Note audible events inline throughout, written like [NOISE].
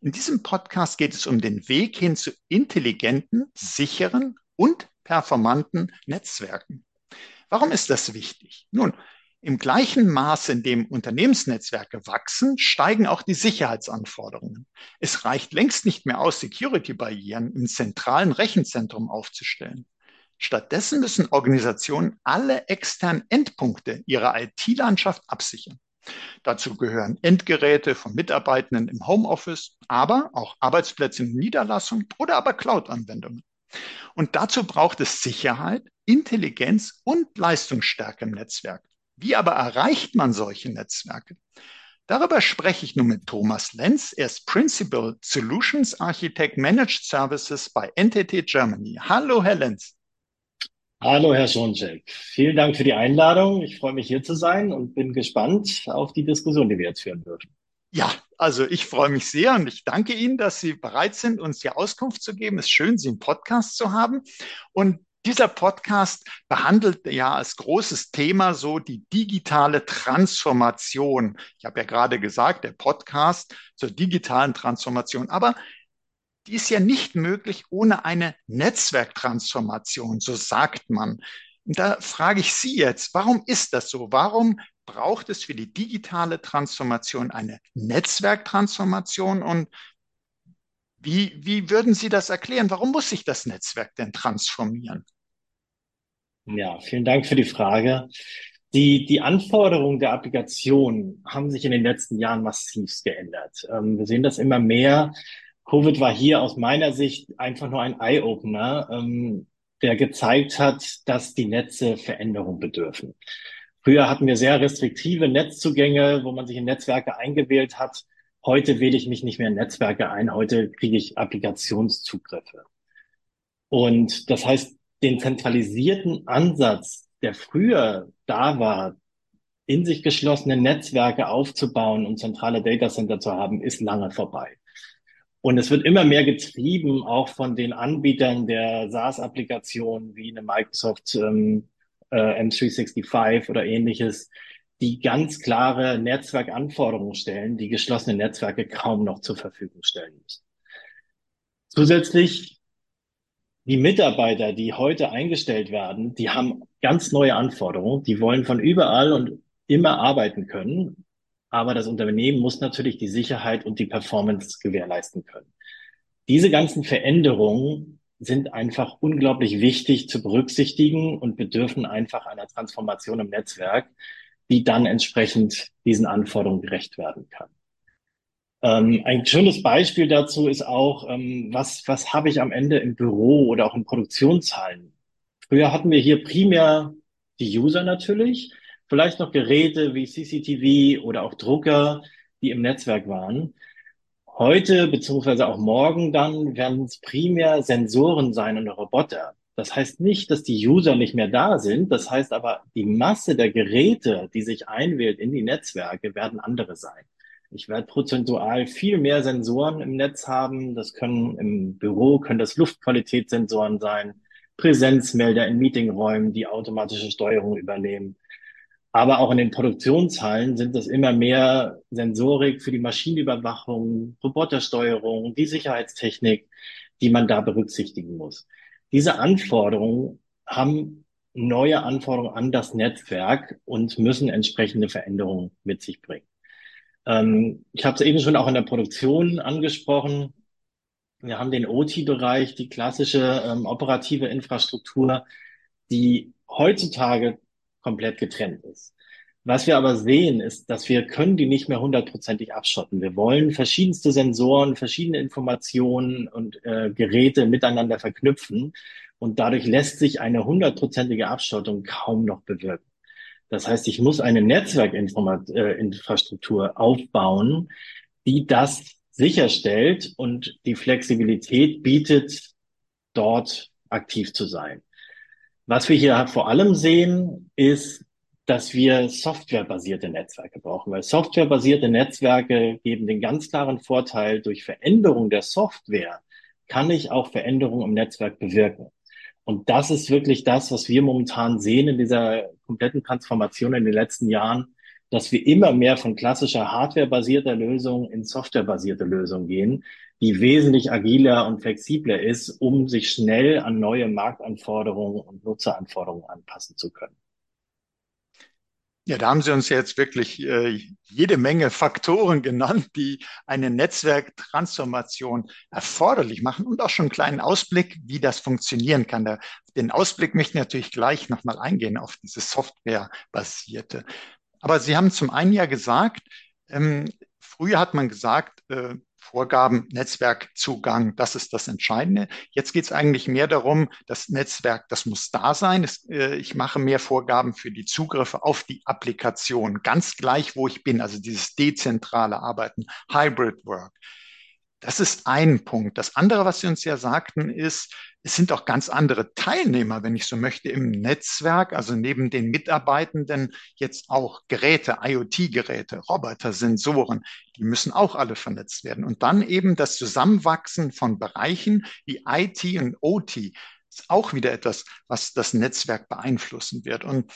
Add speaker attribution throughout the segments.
Speaker 1: In diesem Podcast geht es um den Weg hin zu intelligenten, sicheren und performanten Netzwerken. Warum ist das wichtig? Nun, im gleichen Maße, in dem Unternehmensnetzwerke wachsen, steigen auch die Sicherheitsanforderungen. Es reicht längst nicht mehr aus, Security-Barrieren im zentralen Rechenzentrum aufzustellen. Stattdessen müssen Organisationen alle externen Endpunkte ihrer IT-Landschaft absichern. Dazu gehören Endgeräte von Mitarbeitenden im Homeoffice, aber auch Arbeitsplätze in Niederlassungen oder aber Cloud-Anwendungen. Und dazu braucht es Sicherheit, Intelligenz und Leistungsstärke im Netzwerk. Wie aber erreicht man solche Netzwerke? Darüber spreche ich nun mit Thomas Lenz. Er ist Principal Solutions Architect Managed Services bei NTT Germany. Hallo, Herr Lenz.
Speaker 2: Hallo, Herr Schoncheck. Vielen Dank für die Einladung. Ich freue mich hier zu sein und bin gespannt auf die Diskussion, die wir jetzt führen dürfen.
Speaker 1: Ja, also ich freue mich sehr und ich danke Ihnen, dass Sie bereit sind, uns hier Auskunft zu geben. Es ist schön, Sie im Podcast zu haben. Und dieser Podcast behandelt ja als großes Thema so die digitale Transformation. Ich habe ja gerade gesagt, der Podcast zur digitalen Transformation. Aber die ist ja nicht möglich ohne eine Netzwerktransformation, so sagt man. Und da frage ich Sie jetzt, warum ist das so? Warum braucht es für die digitale Transformation eine Netzwerktransformation? Und wie, wie würden Sie das erklären? Warum muss sich das Netzwerk denn transformieren?
Speaker 2: Ja, vielen Dank für die Frage. Die, die Anforderungen der Applikation haben sich in den letzten Jahren massiv geändert. Ähm, wir sehen das immer mehr Covid war hier aus meiner Sicht einfach nur ein Eye-Opener, ähm, der gezeigt hat, dass die Netze Veränderung bedürfen. Früher hatten wir sehr restriktive Netzzugänge, wo man sich in Netzwerke eingewählt hat. Heute wähle ich mich nicht mehr in Netzwerke ein. Heute kriege ich Applikationszugriffe. Und das heißt, den zentralisierten Ansatz, der früher da war, in sich geschlossene Netzwerke aufzubauen und zentrale Datacenter zu haben, ist lange vorbei. Und es wird immer mehr getrieben, auch von den Anbietern der SaaS-Applikationen wie eine Microsoft ähm, äh, M365 oder ähnliches, die ganz klare Netzwerkanforderungen stellen, die geschlossene Netzwerke kaum noch zur Verfügung stellen müssen. Zusätzlich die Mitarbeiter, die heute eingestellt werden, die haben ganz neue Anforderungen. Die wollen von überall und immer arbeiten können. Aber das Unternehmen muss natürlich die Sicherheit und die Performance gewährleisten können. Diese ganzen Veränderungen sind einfach unglaublich wichtig zu berücksichtigen und bedürfen einfach einer Transformation im Netzwerk, die dann entsprechend diesen Anforderungen gerecht werden kann. Ähm, ein schönes Beispiel dazu ist auch, ähm, was, was habe ich am Ende im Büro oder auch in Produktionshallen? Früher hatten wir hier primär die User natürlich, vielleicht noch Geräte wie CCTV oder auch Drucker, die im Netzwerk waren. Heute beziehungsweise auch morgen dann werden es primär Sensoren sein und Roboter. Das heißt nicht, dass die User nicht mehr da sind. Das heißt aber, die Masse der Geräte, die sich einwählt in die Netzwerke, werden andere sein. Ich werde prozentual viel mehr Sensoren im Netz haben. Das können im Büro, können das Luftqualitätssensoren sein, Präsenzmelder in Meetingräumen, die automatische Steuerung übernehmen. Aber auch in den Produktionshallen sind es immer mehr Sensorik für die Maschinenüberwachung, Robotersteuerung, die Sicherheitstechnik, die man da berücksichtigen muss. Diese Anforderungen haben neue Anforderungen an das Netzwerk und müssen entsprechende Veränderungen mit sich bringen. Ähm, ich habe es eben schon auch in der Produktion angesprochen. Wir haben den OT-Bereich, die klassische ähm, operative Infrastruktur, die heutzutage komplett getrennt ist. Was wir aber sehen, ist, dass wir können die nicht mehr hundertprozentig abschotten. Wir wollen verschiedenste Sensoren, verschiedene Informationen und äh, Geräte miteinander verknüpfen. Und dadurch lässt sich eine hundertprozentige Abschottung kaum noch bewirken. Das heißt, ich muss eine Netzwerkinfrastruktur äh, aufbauen, die das sicherstellt und die Flexibilität bietet, dort aktiv zu sein. Was wir hier vor allem sehen, ist, dass wir softwarebasierte Netzwerke brauchen, weil softwarebasierte Netzwerke geben den ganz klaren Vorteil, durch Veränderung der Software kann ich auch Veränderungen im Netzwerk bewirken. Und das ist wirklich das, was wir momentan sehen in dieser kompletten Transformation in den letzten Jahren, dass wir immer mehr von klassischer hardwarebasierter Lösung in softwarebasierte Lösungen gehen, die wesentlich agiler und flexibler ist, um sich schnell an neue Marktanforderungen und Nutzeranforderungen anpassen zu können.
Speaker 1: Ja, da haben Sie uns jetzt wirklich äh, jede Menge Faktoren genannt, die eine Netzwerktransformation erforderlich machen und auch schon einen kleinen Ausblick, wie das funktionieren kann. Da, den Ausblick möchte ich natürlich gleich nochmal eingehen auf dieses Softwarebasierte. Aber Sie haben zum einen ja gesagt, ähm, früher hat man gesagt, äh, Vorgaben, Netzwerkzugang, das ist das Entscheidende. Jetzt geht es eigentlich mehr darum, das Netzwerk, das muss da sein. Das, äh, ich mache mehr Vorgaben für die Zugriffe auf die Applikation, ganz gleich, wo ich bin, also dieses dezentrale Arbeiten, Hybrid Work. Das ist ein Punkt. Das andere, was Sie uns ja sagten, ist, es sind auch ganz andere Teilnehmer, wenn ich so möchte, im Netzwerk. Also neben den Mitarbeitenden jetzt auch Geräte, IoT-Geräte, Roboter, Sensoren, die müssen auch alle vernetzt werden. Und dann eben das Zusammenwachsen von Bereichen wie IT und OT ist auch wieder etwas, was das Netzwerk beeinflussen wird. Und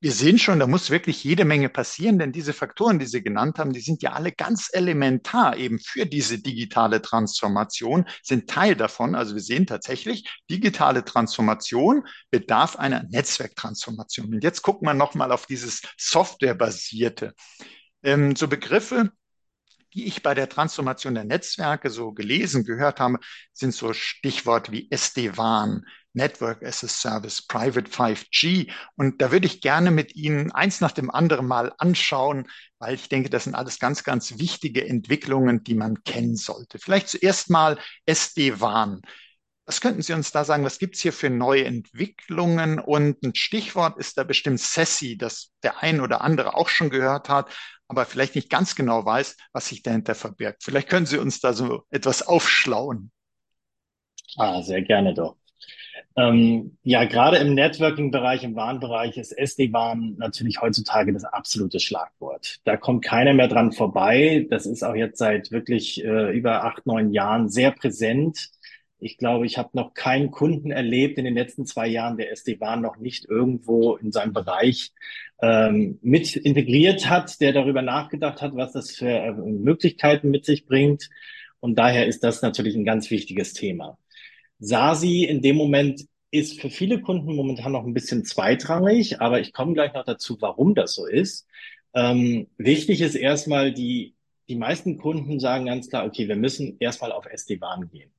Speaker 1: wir sehen schon, da muss wirklich jede Menge passieren, denn diese Faktoren, die Sie genannt haben, die sind ja alle ganz elementar eben für diese digitale Transformation, sind Teil davon. Also wir sehen tatsächlich, digitale Transformation bedarf einer Netzwerktransformation. Und jetzt gucken wir nochmal auf dieses Softwarebasierte. Ähm, so Begriffe, die ich bei der Transformation der Netzwerke so gelesen, gehört habe, sind so Stichworte wie SD-WAN, Network as a Service, Private 5G. Und da würde ich gerne mit Ihnen eins nach dem anderen mal anschauen, weil ich denke, das sind alles ganz, ganz wichtige Entwicklungen, die man kennen sollte. Vielleicht zuerst mal SD-WAN. Was könnten Sie uns da sagen? Was gibt es hier für neue Entwicklungen? Und ein Stichwort ist da bestimmt SESI, das der ein oder andere auch schon gehört hat, aber vielleicht nicht ganz genau weiß, was sich dahinter verbirgt. Vielleicht können Sie uns da so etwas aufschlauen.
Speaker 2: Ah, sehr gerne doch. Ähm, ja, gerade im Networking-Bereich, im Warnbereich ist SD-WAN natürlich heutzutage das absolute Schlagwort. Da kommt keiner mehr dran vorbei. Das ist auch jetzt seit wirklich äh, über acht, neun Jahren sehr präsent. Ich glaube, ich habe noch keinen Kunden erlebt in den letzten zwei Jahren, der SD-WAN noch nicht irgendwo in seinem Bereich ähm, mit integriert hat, der darüber nachgedacht hat, was das für äh, Möglichkeiten mit sich bringt. Und daher ist das natürlich ein ganz wichtiges Thema. SASI in dem Moment ist für viele Kunden momentan noch ein bisschen zweitrangig, aber ich komme gleich noch dazu, warum das so ist. Ähm, wichtig ist erstmal, die, die meisten Kunden sagen ganz klar, okay, wir müssen erstmal auf SD-WAN gehen.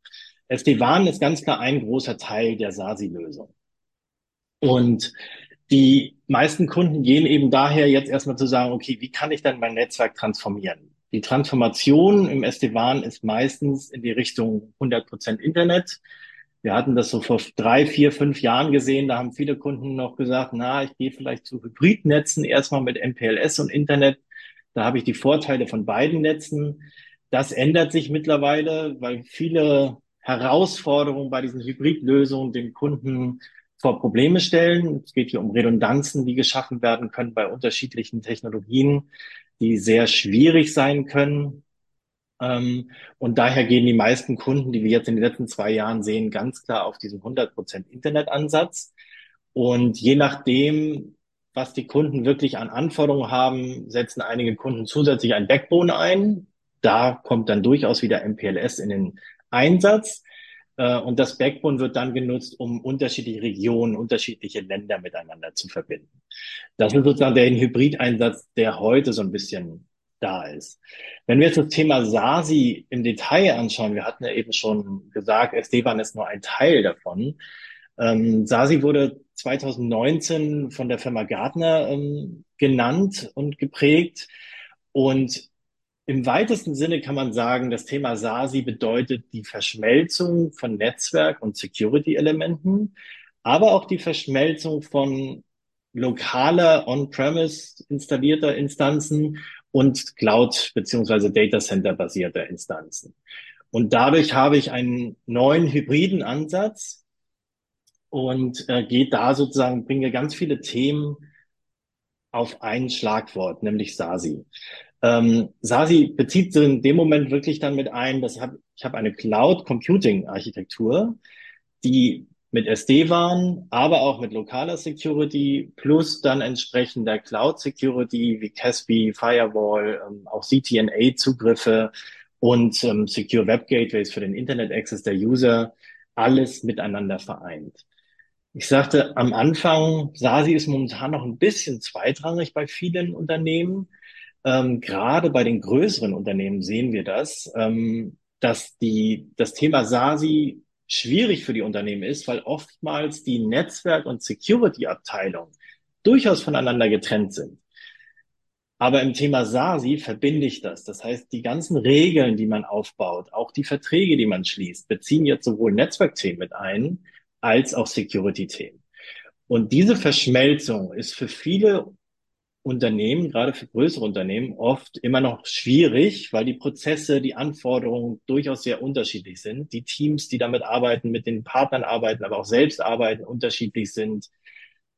Speaker 2: SD-WAN ist ganz klar ein großer Teil der SASI-Lösung. Und die meisten Kunden gehen eben daher jetzt erstmal zu sagen, okay, wie kann ich dann mein Netzwerk transformieren? Die Transformation im SD-WAN ist meistens in die Richtung 100% Internet. Wir hatten das so vor drei, vier, fünf Jahren gesehen. Da haben viele Kunden noch gesagt, na, ich gehe vielleicht zu Hybridnetzen erstmal mit MPLS und Internet. Da habe ich die Vorteile von beiden Netzen. Das ändert sich mittlerweile, weil viele Herausforderungen bei diesen Hybridlösungen den Kunden vor Probleme stellen. Es geht hier um Redundanzen, die geschaffen werden können bei unterschiedlichen Technologien, die sehr schwierig sein können. Ähm, und daher gehen die meisten Kunden, die wir jetzt in den letzten zwei Jahren sehen, ganz klar auf diesen 100% Internetansatz. Und je nachdem, was die Kunden wirklich an Anforderungen haben, setzen einige Kunden zusätzlich ein Backbone ein. Da kommt dann durchaus wieder MPLS in den Einsatz. Äh, und das Backbone wird dann genutzt, um unterschiedliche Regionen, unterschiedliche Länder miteinander zu verbinden. Das ist sozusagen der Hybrideinsatz, der heute so ein bisschen da ist. Wenn wir jetzt das Thema SASI im Detail anschauen, wir hatten ja eben schon gesagt, SD-WAN ist nur ein Teil davon. Ähm, SASI wurde 2019 von der Firma Gartner ähm, genannt und geprägt. Und im weitesten Sinne kann man sagen, das Thema SASI bedeutet die Verschmelzung von Netzwerk- und Security-Elementen, aber auch die Verschmelzung von lokaler On-Premise installierter Instanzen und Cloud beziehungsweise Data Center basierte Instanzen. Und dadurch habe ich einen neuen hybriden Ansatz und äh, geht da sozusagen, bringe ganz viele Themen auf ein Schlagwort, nämlich SASI. Ähm, SASI bezieht sich in dem Moment wirklich dann mit ein, dass ich habe ich hab eine Cloud Computing Architektur, die mit SD-WAN, aber auch mit lokaler Security plus dann entsprechender Cloud Security wie Caspi, Firewall, ähm, auch CTNA-Zugriffe und ähm, Secure Web Gateways für den Internet Access der User alles miteinander vereint. Ich sagte am Anfang, SASI ist momentan noch ein bisschen zweitrangig bei vielen Unternehmen. Ähm, gerade bei den größeren Unternehmen sehen wir das, ähm, dass die, das Thema SASI schwierig für die Unternehmen ist, weil oftmals die Netzwerk- und Security-Abteilung durchaus voneinander getrennt sind. Aber im Thema SASI verbinde ich das. Das heißt, die ganzen Regeln, die man aufbaut, auch die Verträge, die man schließt, beziehen jetzt sowohl Netzwerkthemen mit ein, als auch Security-Themen. Und diese Verschmelzung ist für viele Unternehmen, gerade für größere Unternehmen, oft immer noch schwierig, weil die Prozesse, die Anforderungen durchaus sehr unterschiedlich sind. Die Teams, die damit arbeiten, mit den Partnern arbeiten, aber auch selbst arbeiten, unterschiedlich sind.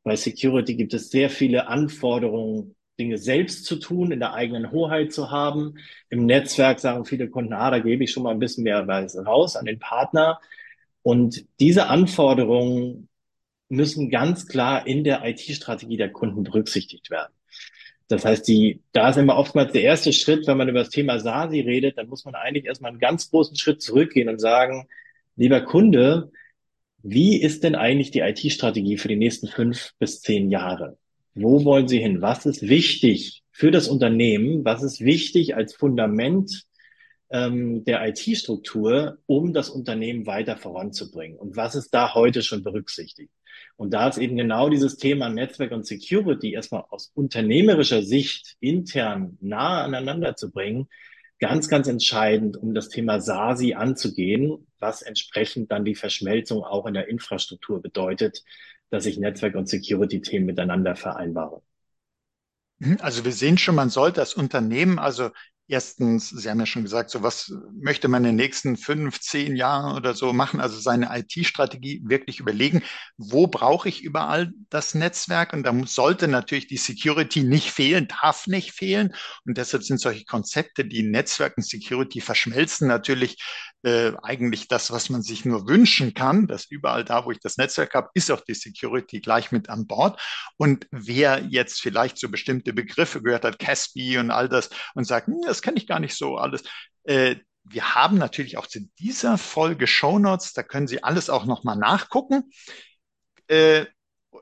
Speaker 2: Bei Security gibt es sehr viele Anforderungen, Dinge selbst zu tun, in der eigenen Hoheit zu haben. Im Netzwerk sagen viele Kunden, ah, da gebe ich schon mal ein bisschen mehr raus an den Partner. Und diese Anforderungen müssen ganz klar in der IT-Strategie der Kunden berücksichtigt werden. Das heißt, die, da ist immer oftmals der erste Schritt, wenn man über das Thema SASI redet, dann muss man eigentlich erstmal einen ganz großen Schritt zurückgehen und sagen, lieber Kunde, wie ist denn eigentlich die IT-Strategie für die nächsten fünf bis zehn Jahre? Wo wollen Sie hin? Was ist wichtig für das Unternehmen? Was ist wichtig als Fundament ähm, der IT-Struktur, um das Unternehmen weiter voranzubringen? Und was ist da heute schon berücksichtigt? Und da ist eben genau dieses Thema Netzwerk und Security erstmal aus unternehmerischer Sicht intern nahe aneinander zu bringen, ganz, ganz entscheidend, um das Thema SASI anzugehen, was entsprechend dann die Verschmelzung auch in der Infrastruktur bedeutet, dass ich Netzwerk- und Security-Themen miteinander vereinbare.
Speaker 1: Mhm, also wir sehen schon, man sollte als Unternehmen also Erstens, Sie haben ja schon gesagt, so was möchte man in den nächsten fünf, zehn Jahren oder so machen, also seine IT-Strategie wirklich überlegen, wo brauche ich überall das Netzwerk? Und da sollte natürlich die Security nicht fehlen, darf nicht fehlen. Und deshalb sind solche Konzepte, die Netzwerk und Security verschmelzen, natürlich äh, eigentlich das, was man sich nur wünschen kann, dass überall da, wo ich das Netzwerk habe, ist auch die Security gleich mit an Bord. Und wer jetzt vielleicht so bestimmte Begriffe gehört hat, Caspi und all das, und sagt, hm, das kenne ich gar nicht so alles, äh, wir haben natürlich auch zu dieser Folge Shownotes, da können Sie alles auch nochmal nachgucken. Äh,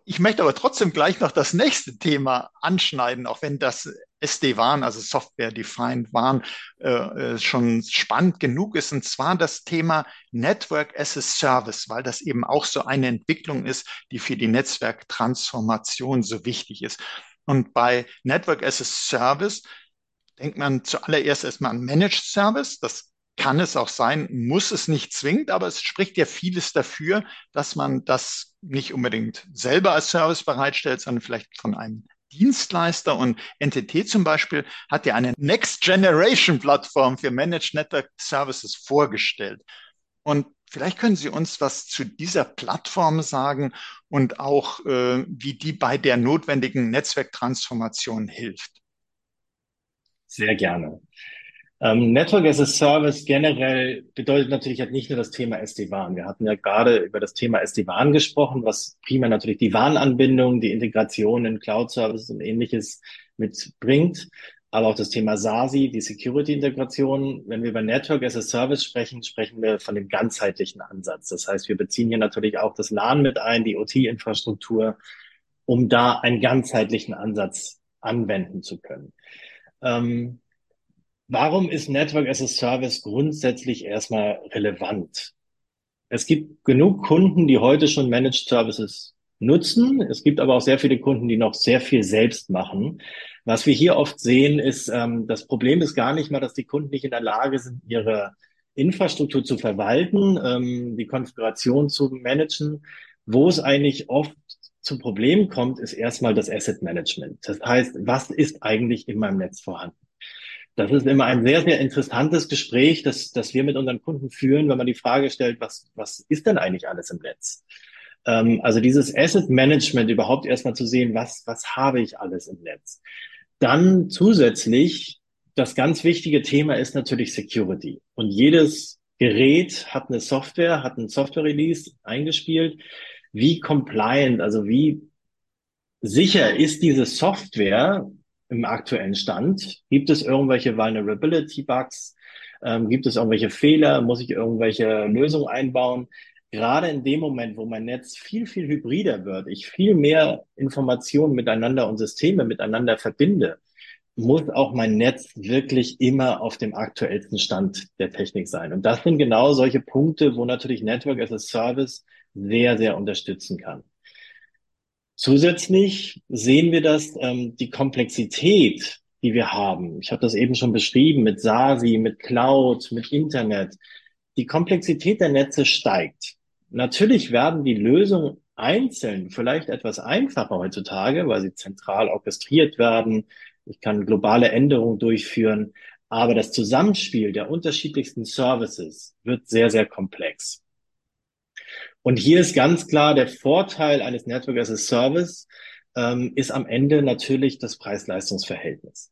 Speaker 1: ich möchte aber trotzdem gleich noch das nächste Thema anschneiden, auch wenn das SD-WAN, also Software-Defined WAN, äh, äh, schon spannend genug ist, und zwar das Thema Network as a Service, weil das eben auch so eine Entwicklung ist, die für die Netzwerktransformation so wichtig ist. Und bei Network as a Service denkt man zuallererst erstmal an Managed Service. Das kann es auch sein, muss es nicht zwingend, aber es spricht ja vieles dafür, dass man das nicht unbedingt selber als Service bereitstellt, sondern vielleicht von einem Dienstleister und NTT zum Beispiel hat ja eine Next Generation Plattform für Managed Network Services vorgestellt. Und vielleicht können Sie uns was zu dieser Plattform sagen und auch, äh, wie die bei der notwendigen Netzwerktransformation hilft.
Speaker 2: Sehr gerne. Ähm, Network as a Service generell bedeutet natürlich halt nicht nur das Thema SD-WAN. Wir hatten ja gerade über das Thema SD-WAN gesprochen, was primär natürlich die WAN-Anbindung, die Integration in Cloud-Services und ähnliches mitbringt. Aber auch das Thema SASI, die Security-Integration. Wenn wir über Network as a Service sprechen, sprechen wir von dem ganzheitlichen Ansatz. Das heißt, wir beziehen hier natürlich auch das LAN mit ein, die OT-Infrastruktur, um da einen ganzheitlichen Ansatz anwenden zu können. Ähm, Warum ist Network as a Service grundsätzlich erstmal relevant? Es gibt genug Kunden, die heute schon Managed Services nutzen. Es gibt aber auch sehr viele Kunden, die noch sehr viel selbst machen. Was wir hier oft sehen, ist, ähm, das Problem ist gar nicht mal, dass die Kunden nicht in der Lage sind, ihre Infrastruktur zu verwalten, ähm, die Konfiguration zu managen. Wo es eigentlich oft zum Problem kommt, ist erstmal das Asset Management. Das heißt, was ist eigentlich in meinem Netz vorhanden? Das ist immer ein sehr, sehr interessantes Gespräch, das, das wir mit unseren Kunden führen, wenn man die Frage stellt, was, was ist denn eigentlich alles im Netz? Ähm, also dieses Asset Management überhaupt erstmal zu sehen, was, was habe ich alles im Netz? Dann zusätzlich, das ganz wichtige Thema ist natürlich Security. Und jedes Gerät hat eine Software, hat einen Software-Release eingespielt. Wie compliant, also wie sicher ist diese Software im aktuellen Stand? Gibt es irgendwelche Vulnerability-Bugs? Ähm, gibt es irgendwelche Fehler? Muss ich irgendwelche Lösungen einbauen? Gerade in dem Moment, wo mein Netz viel, viel hybrider wird, ich viel mehr Informationen miteinander und Systeme miteinander verbinde, muss auch mein Netz wirklich immer auf dem aktuellsten Stand der Technik sein. Und das sind genau solche Punkte, wo natürlich Network as a Service sehr, sehr unterstützen kann. Zusätzlich sehen wir, dass ähm, die Komplexität, die wir haben, ich habe das eben schon beschrieben, mit SASI, mit Cloud, mit Internet, die Komplexität der Netze steigt. Natürlich werden die Lösungen einzeln vielleicht etwas einfacher heutzutage, weil sie zentral orchestriert werden. Ich kann globale Änderungen durchführen, aber das Zusammenspiel der unterschiedlichsten Services wird sehr, sehr komplex. Und hier ist ganz klar der Vorteil eines Network as a Service ähm, ist am Ende natürlich das Preis-Leistungs-Verhältnis.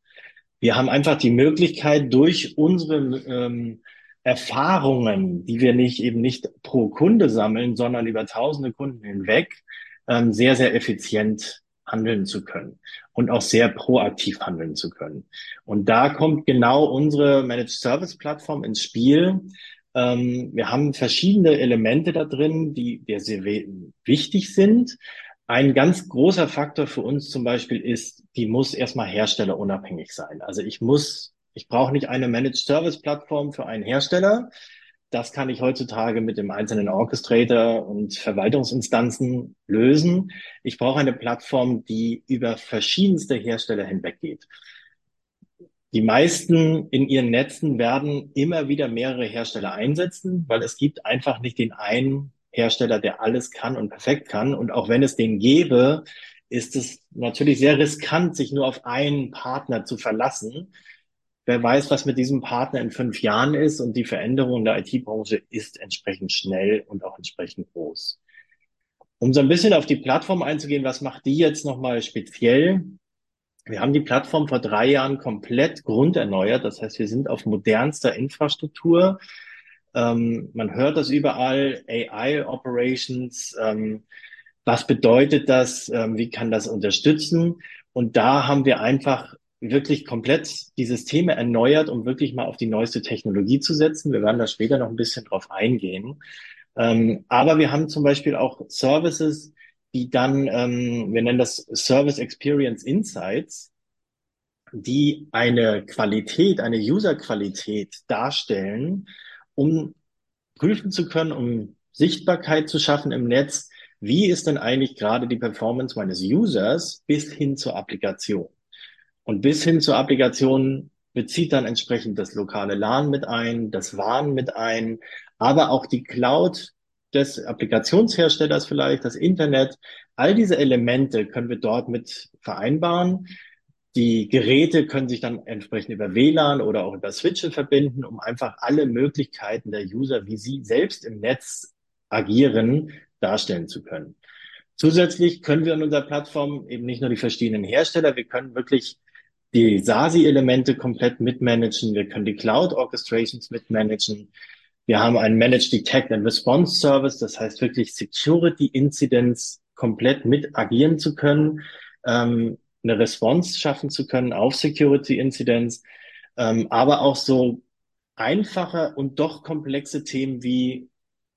Speaker 2: Wir haben einfach die Möglichkeit, durch unsere ähm, Erfahrungen, die wir nicht eben nicht pro Kunde sammeln, sondern über tausende Kunden hinweg, ähm, sehr, sehr effizient handeln zu können und auch sehr proaktiv handeln zu können. Und da kommt genau unsere Managed Service Plattform ins Spiel, ähm, wir haben verschiedene Elemente da drin, die, die sehr wichtig sind. Ein ganz großer Faktor für uns zum Beispiel ist, die muss erstmal herstellerunabhängig sein. Also ich muss, ich brauche nicht eine Managed Service Plattform für einen Hersteller. Das kann ich heutzutage mit dem einzelnen Orchestrator und Verwaltungsinstanzen lösen. Ich brauche eine Plattform, die über verschiedenste Hersteller hinweggeht. Die meisten in ihren Netzen werden immer wieder mehrere Hersteller einsetzen, weil es gibt einfach nicht den einen Hersteller, der alles kann und perfekt kann. Und auch wenn es den gäbe, ist es natürlich sehr riskant, sich nur auf einen Partner zu verlassen. Wer weiß, was mit diesem Partner in fünf Jahren ist und die Veränderung der IT-Branche ist entsprechend schnell und auch entsprechend groß. Um so ein bisschen auf die Plattform einzugehen, was macht die jetzt nochmal speziell? Wir haben die Plattform vor drei Jahren komplett grunderneuert. Das heißt, wir sind auf modernster Infrastruktur. Ähm, man hört das überall, AI Operations. Ähm, was bedeutet das? Ähm, wie kann das unterstützen? Und da haben wir einfach wirklich komplett die Systeme erneuert, um wirklich mal auf die neueste Technologie zu setzen. Wir werden da später noch ein bisschen drauf eingehen. Ähm, aber wir haben zum Beispiel auch Services, die dann, ähm, wir nennen das Service Experience Insights, die eine Qualität, eine User-Qualität darstellen, um prüfen zu können, um Sichtbarkeit zu schaffen im Netz, wie ist denn eigentlich gerade die Performance meines Users bis hin zur Applikation? Und bis hin zur Applikation bezieht dann entsprechend das lokale LAN mit ein, das WAN mit ein, aber auch die Cloud des Applikationsherstellers vielleicht, das Internet. All diese Elemente können wir dort mit vereinbaren. Die Geräte können sich dann entsprechend über WLAN oder auch über Switche verbinden, um einfach alle Möglichkeiten der User, wie sie selbst im Netz agieren, darstellen zu können. Zusätzlich können wir in unserer Plattform eben nicht nur die verschiedenen Hersteller, wir können wirklich die SASI-Elemente komplett mitmanagen, wir können die Cloud-Orchestrations mitmanagen, wir haben einen Managed Detect and Response Service, das heißt wirklich Security Incidents komplett mit agieren zu können, ähm, eine Response schaffen zu können auf Security Incidents, ähm, aber auch so einfache und doch komplexe Themen wie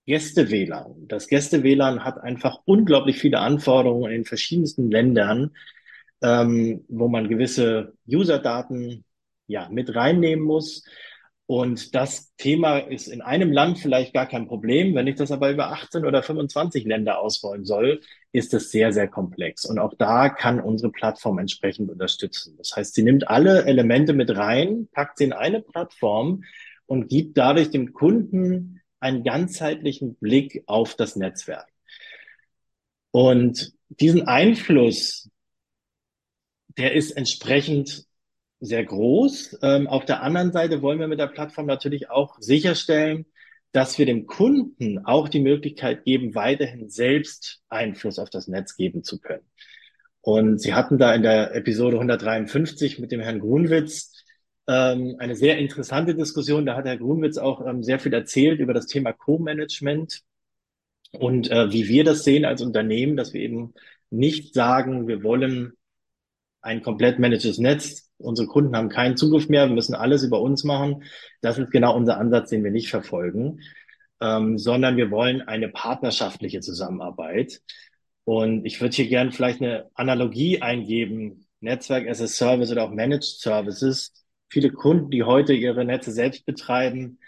Speaker 2: Gäste-WLAN. Das Gäste-WLAN hat einfach unglaublich viele Anforderungen in verschiedensten Ländern, ähm, wo man gewisse User-Daten ja mit reinnehmen muss. Und das Thema ist in einem Land vielleicht gar kein Problem. Wenn ich das aber über 18 oder 25 Länder ausrollen soll, ist es sehr, sehr komplex. Und auch da kann unsere Plattform entsprechend unterstützen. Das heißt, sie nimmt alle Elemente mit rein, packt sie in eine Plattform und gibt dadurch dem Kunden einen ganzheitlichen Blick auf das Netzwerk. Und diesen Einfluss, der ist entsprechend sehr groß. Ähm, auf der anderen Seite wollen wir mit der Plattform natürlich auch sicherstellen, dass wir dem Kunden auch die Möglichkeit geben, weiterhin selbst Einfluss auf das Netz geben zu können. Und Sie hatten da in der Episode 153 mit dem Herrn Grunwitz ähm, eine sehr interessante Diskussion. Da hat Herr Grunwitz auch ähm, sehr viel erzählt über das Thema Co-Management und äh, wie wir das sehen als Unternehmen, dass wir eben nicht sagen, wir wollen ein komplett managtes Netz. Unsere Kunden haben keinen Zugriff mehr. Wir müssen alles über uns machen. Das ist genau unser Ansatz, den wir nicht verfolgen, ähm, sondern wir wollen eine partnerschaftliche Zusammenarbeit. Und ich würde hier gerne vielleicht eine Analogie eingeben. Netzwerk as a Service oder auch Managed Services. Viele Kunden, die heute ihre Netze selbst betreiben,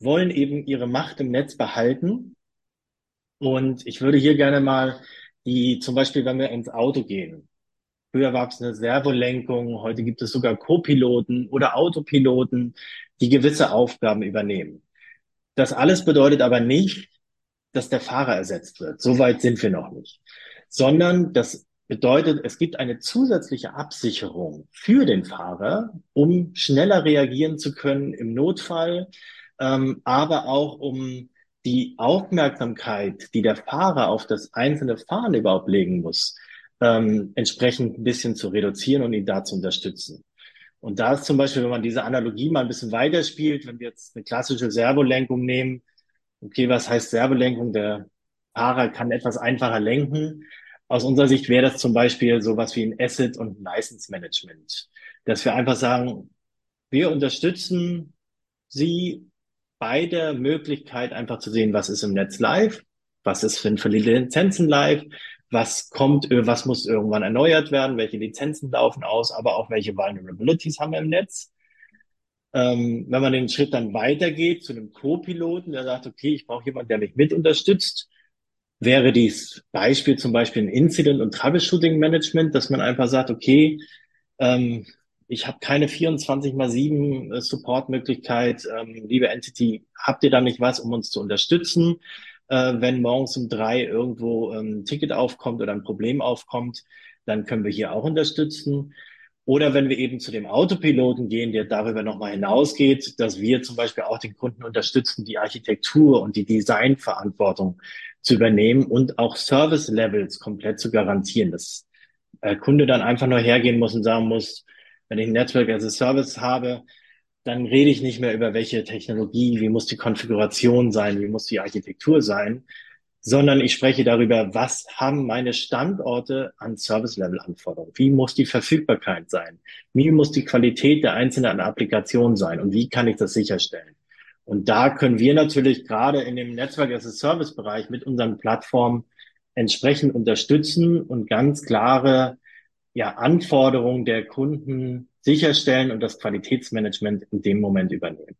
Speaker 2: wollen eben ihre Macht im Netz behalten. Und ich würde hier gerne mal die, zum Beispiel, wenn wir ins Auto gehen, Früher gab es eine Servolenkung, heute gibt es sogar Co-Piloten oder Autopiloten, die gewisse Aufgaben übernehmen. Das alles bedeutet aber nicht, dass der Fahrer ersetzt wird. So weit sind wir noch nicht. Sondern das bedeutet, es gibt eine zusätzliche Absicherung für den Fahrer, um schneller reagieren zu können im Notfall, ähm, aber auch um die Aufmerksamkeit, die der Fahrer auf das einzelne Fahren überhaupt legen muss, ähm, entsprechend ein bisschen zu reduzieren und ihn da zu unterstützen. Und da ist zum Beispiel, wenn man diese Analogie mal ein bisschen weiterspielt, wenn wir jetzt eine klassische Servolenkung nehmen, okay, was heißt Servolenkung? Der Fahrer kann etwas einfacher lenken. Aus unserer Sicht wäre das zum Beispiel sowas wie ein Asset- und License Management, dass wir einfach sagen, wir unterstützen Sie bei der Möglichkeit, einfach zu sehen, was ist im Netz live, was ist für Lizenzen live, was kommt, äh, was muss irgendwann erneuert werden, welche Lizenzen laufen aus, aber auch welche Vulnerabilities haben wir im Netz. Ähm, wenn man den Schritt dann weitergeht zu einem Co-Piloten, der sagt, okay, ich brauche jemanden, der mich mit unterstützt, wäre dies Beispiel zum Beispiel ein Incident- und Troubleshooting Management, dass man einfach sagt, okay, ähm, ich habe keine 24 mal 7 äh, Support-Möglichkeit. Ähm, liebe Entity, habt ihr da nicht was, um uns zu unterstützen? Äh, wenn morgens um drei irgendwo ähm, ein Ticket aufkommt oder ein Problem aufkommt, dann können wir hier auch unterstützen. Oder wenn wir eben zu dem Autopiloten gehen, der darüber nochmal hinausgeht, dass wir zum Beispiel auch den Kunden unterstützen, die Architektur und die Designverantwortung zu übernehmen und auch Service Levels komplett zu garantieren, dass der Kunde dann einfach nur hergehen muss und sagen muss, wenn ich ein Netzwerk as a Service habe, dann rede ich nicht mehr über welche Technologie, wie muss die Konfiguration sein, wie muss die Architektur sein, sondern ich spreche darüber, was haben meine Standorte an Service-Level-Anforderungen? Wie muss die Verfügbarkeit sein? Wie muss die Qualität der einzelnen Applikationen sein? Und wie kann ich das sicherstellen? Und da können wir natürlich gerade in dem Netzwerk as a Service-Bereich mit unseren Plattformen entsprechend unterstützen und ganz klare ja, Anforderungen der Kunden sicherstellen und das Qualitätsmanagement in dem Moment übernehmen.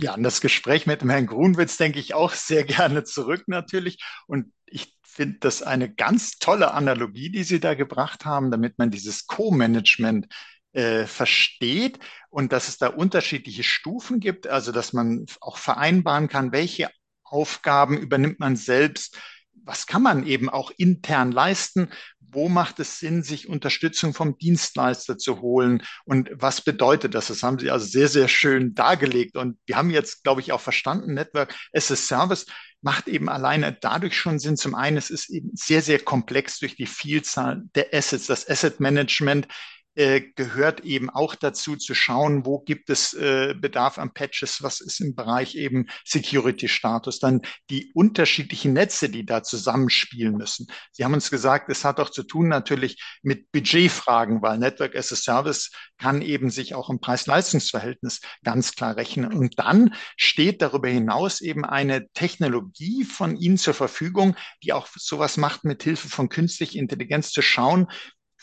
Speaker 1: Ja, an das Gespräch mit dem Herrn Grunwitz denke ich auch sehr gerne zurück natürlich. Und ich finde das eine ganz tolle Analogie, die Sie da gebracht haben, damit man dieses Co-Management äh, versteht und dass es da unterschiedliche Stufen gibt, also dass man auch vereinbaren kann, welche Aufgaben übernimmt man selbst, was kann man eben auch intern leisten? Wo macht es Sinn, sich Unterstützung vom Dienstleister zu holen? Und was bedeutet das? Das haben Sie also sehr, sehr schön dargelegt. Und wir haben jetzt, glaube ich, auch verstanden, Network as a Service macht eben alleine dadurch schon Sinn. Zum einen, es ist eben sehr, sehr komplex durch die Vielzahl der Assets. Das Asset Management äh, gehört eben auch dazu zu schauen, wo gibt es äh, Bedarf an Patches, was ist im Bereich eben Security-Status, dann die unterschiedlichen Netze, die da zusammenspielen müssen. Sie haben uns gesagt, es hat auch zu tun natürlich mit Budgetfragen, weil Network as a Service kann eben sich auch im Preis-Leistungs-Verhältnis ganz klar rechnen. Und dann steht darüber hinaus eben eine Technologie von Ihnen zur Verfügung, die auch sowas macht, mit Hilfe von künstlicher Intelligenz zu schauen,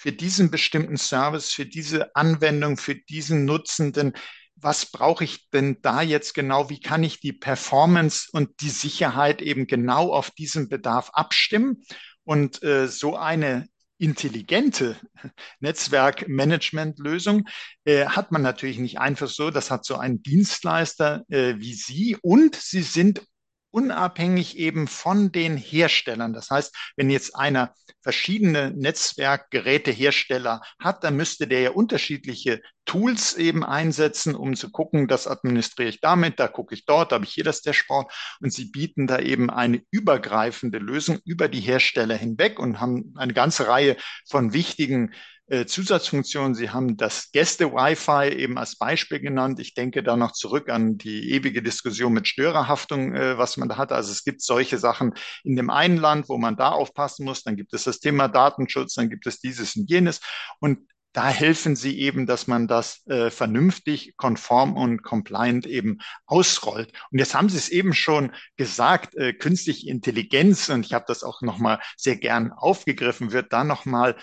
Speaker 1: für diesen bestimmten Service, für diese Anwendung, für diesen Nutzenden, was brauche ich denn da jetzt genau? Wie kann ich die Performance und die Sicherheit eben genau auf diesen Bedarf abstimmen? Und äh, so eine intelligente [LAUGHS] Netzwerkmanagementlösung äh, hat man natürlich nicht einfach so. Das hat so einen Dienstleister äh, wie Sie und Sie sind unabhängig eben von den Herstellern. Das heißt, wenn jetzt einer verschiedene Netzwerkgerätehersteller hat, dann müsste der ja unterschiedliche Tools eben einsetzen, um zu gucken, das administriere ich damit, da gucke ich dort, da habe ich hier das Dashboard und sie bieten da eben eine übergreifende Lösung über die Hersteller hinweg und haben eine ganze Reihe von wichtigen äh, Zusatzfunktionen. Sie haben das Gäste-Wi-Fi eben als Beispiel genannt. Ich denke da noch zurück an die ewige Diskussion mit Störerhaftung, äh, was man da hat. Also es gibt solche Sachen in dem einen Land, wo man da aufpassen muss. Dann gibt es das Thema Datenschutz, dann gibt es dieses und jenes. Und da helfen sie eben, dass man das äh, vernünftig, konform und compliant eben ausrollt. Und jetzt haben Sie es eben schon gesagt, äh, künstliche Intelligenz, und ich habe das auch nochmal sehr gern aufgegriffen, wird da nochmal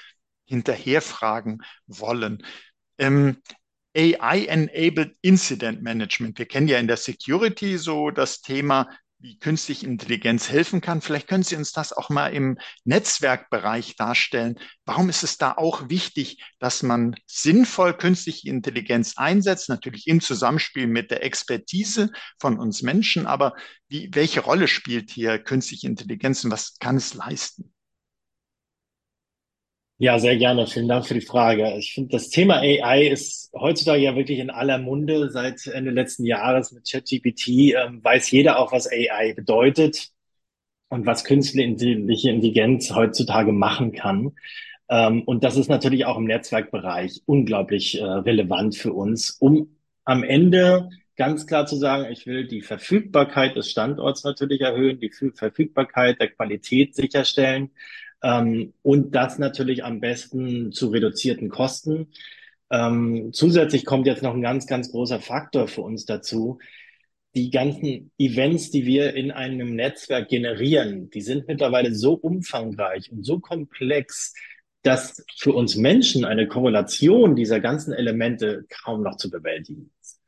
Speaker 1: hinterherfragen wollen. Ähm, AI-enabled Incident Management. Wir kennen ja in der Security so das Thema, wie künstliche Intelligenz helfen kann. Vielleicht können Sie uns das auch mal im Netzwerkbereich darstellen. Warum ist es da auch wichtig, dass man sinnvoll künstliche Intelligenz einsetzt? Natürlich im Zusammenspiel mit der Expertise von uns Menschen. Aber wie, welche Rolle spielt hier künstliche Intelligenz und was kann es leisten?
Speaker 2: Ja, sehr gerne. Vielen Dank für die Frage. Ich finde, das Thema AI ist heutzutage ja wirklich in aller Munde. Seit Ende letzten Jahres mit ChatGPT ähm, weiß jeder auch, was AI bedeutet und was künstliche Intelligenz heutzutage machen kann. Ähm, und das ist natürlich auch im Netzwerkbereich unglaublich äh, relevant für uns, um am Ende ganz klar zu sagen, ich will die Verfügbarkeit des Standorts natürlich erhöhen, die Verfügbarkeit der Qualität sicherstellen ähm, und das natürlich am besten zu reduzierten Kosten. Ähm, zusätzlich kommt jetzt noch ein ganz, ganz großer Faktor für uns dazu. Die ganzen Events, die wir in einem Netzwerk generieren, die sind mittlerweile so umfangreich und so komplex, dass für uns Menschen eine Korrelation dieser ganzen Elemente kaum noch zu bewältigen ist.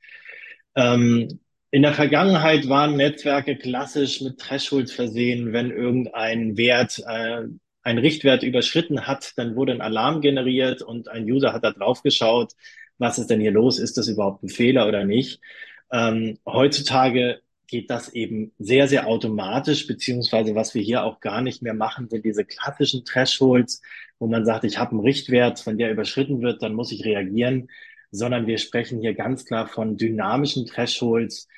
Speaker 2: Ähm, in der Vergangenheit waren Netzwerke klassisch mit Thresholds versehen, wenn irgendein Wert äh, ein Richtwert überschritten hat, dann wurde ein Alarm generiert und ein User hat da drauf geschaut, was ist denn hier los? Ist das überhaupt ein Fehler oder nicht? Ähm, heutzutage geht das eben sehr, sehr automatisch, beziehungsweise was wir hier auch gar nicht mehr machen, sind diese klassischen Thresholds, wo man sagt, ich habe einen Richtwert, wenn der überschritten wird, dann muss ich reagieren, sondern wir sprechen hier ganz klar von dynamischen Thresholds,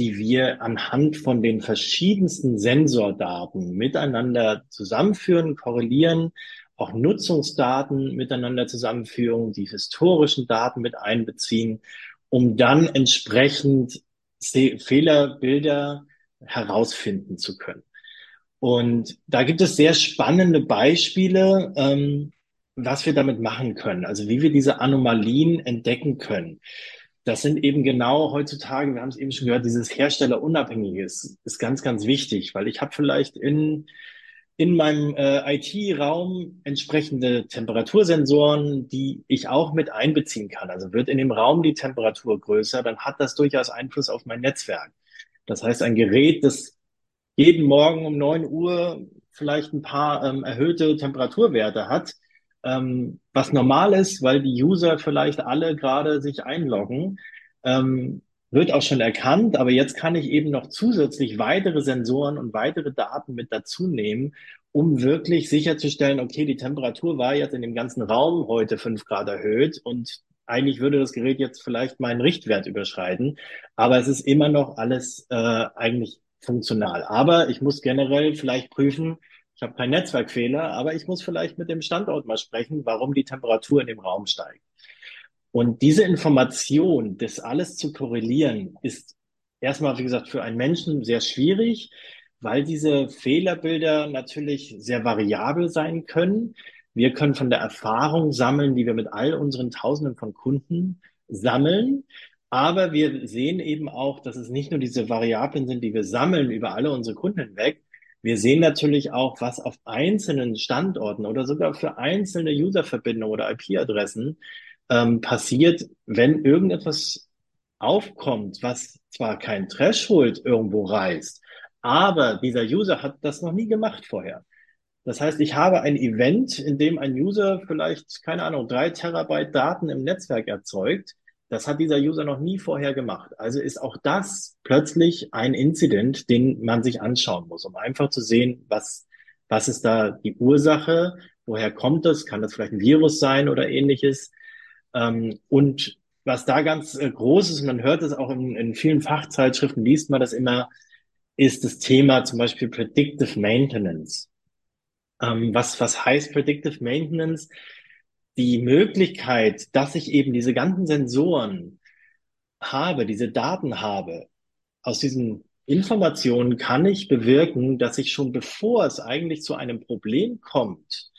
Speaker 2: die wir anhand von den verschiedensten Sensordaten miteinander zusammenführen, korrelieren, auch Nutzungsdaten miteinander zusammenführen, die historischen Daten mit einbeziehen, um dann entsprechend Fehlerbilder herausfinden zu können. Und da gibt es sehr spannende Beispiele, ähm, was wir damit machen können, also wie wir diese Anomalien entdecken können das sind eben genau heutzutage, wir haben es eben schon gehört, dieses Herstellerunabhängige ist, ist ganz, ganz wichtig, weil ich habe vielleicht in, in meinem äh, IT-Raum entsprechende Temperatursensoren, die ich auch mit einbeziehen kann. Also wird in dem Raum die Temperatur größer, dann hat das durchaus Einfluss auf mein Netzwerk. Das heißt, ein Gerät, das jeden Morgen um neun Uhr vielleicht ein paar ähm, erhöhte Temperaturwerte hat, ähm, was normal ist, weil die User vielleicht alle gerade sich einloggen, ähm, wird auch schon erkannt, aber jetzt kann ich eben noch zusätzlich weitere Sensoren und weitere Daten mit dazu nehmen, um wirklich sicherzustellen, okay, die Temperatur war jetzt in dem ganzen Raum heute fünf Grad erhöht und eigentlich würde das Gerät jetzt vielleicht meinen Richtwert überschreiten, aber es ist immer noch alles äh, eigentlich funktional. Aber ich muss generell vielleicht prüfen, ich habe keinen Netzwerkfehler, aber ich muss vielleicht mit dem Standort mal sprechen, warum die Temperatur in dem Raum steigt. Und diese Information, das alles zu korrelieren, ist erstmal, wie gesagt, für einen Menschen sehr schwierig, weil diese Fehlerbilder natürlich sehr variabel sein können. Wir können von der Erfahrung sammeln, die wir mit all unseren Tausenden von Kunden sammeln. Aber wir sehen eben auch, dass es nicht nur diese Variablen sind, die wir sammeln über alle unsere Kunden hinweg, wir sehen natürlich auch, was auf einzelnen Standorten oder sogar für einzelne Userverbindungen oder IP-Adressen ähm, passiert, wenn irgendetwas aufkommt, was zwar kein Threshold irgendwo reißt, aber dieser User hat das noch nie gemacht vorher. Das heißt, ich habe ein Event, in dem ein User vielleicht, keine Ahnung, drei Terabyte Daten im Netzwerk erzeugt, Das hat dieser User noch nie vorher gemacht. Also ist auch das plötzlich ein Incident, den man sich anschauen muss, um einfach zu sehen, was, was ist da die Ursache, woher kommt das, kann das vielleicht ein Virus sein oder ähnliches. Ähm, und was da ganz äh, groß ist, man hört es auch in, in vielen Fachzeitschriften, liest man das immer, ist das Thema zum Beispiel Predictive Maintenance. Ähm, was, was heißt Predictive Maintenance? Die Möglichkeit, dass ich eben diese ganzen Sensoren habe, diese Daten habe, aus diesen Informationen kann ich bewirken, dass ich schon bevor es eigentlich zu einem Problem kommt,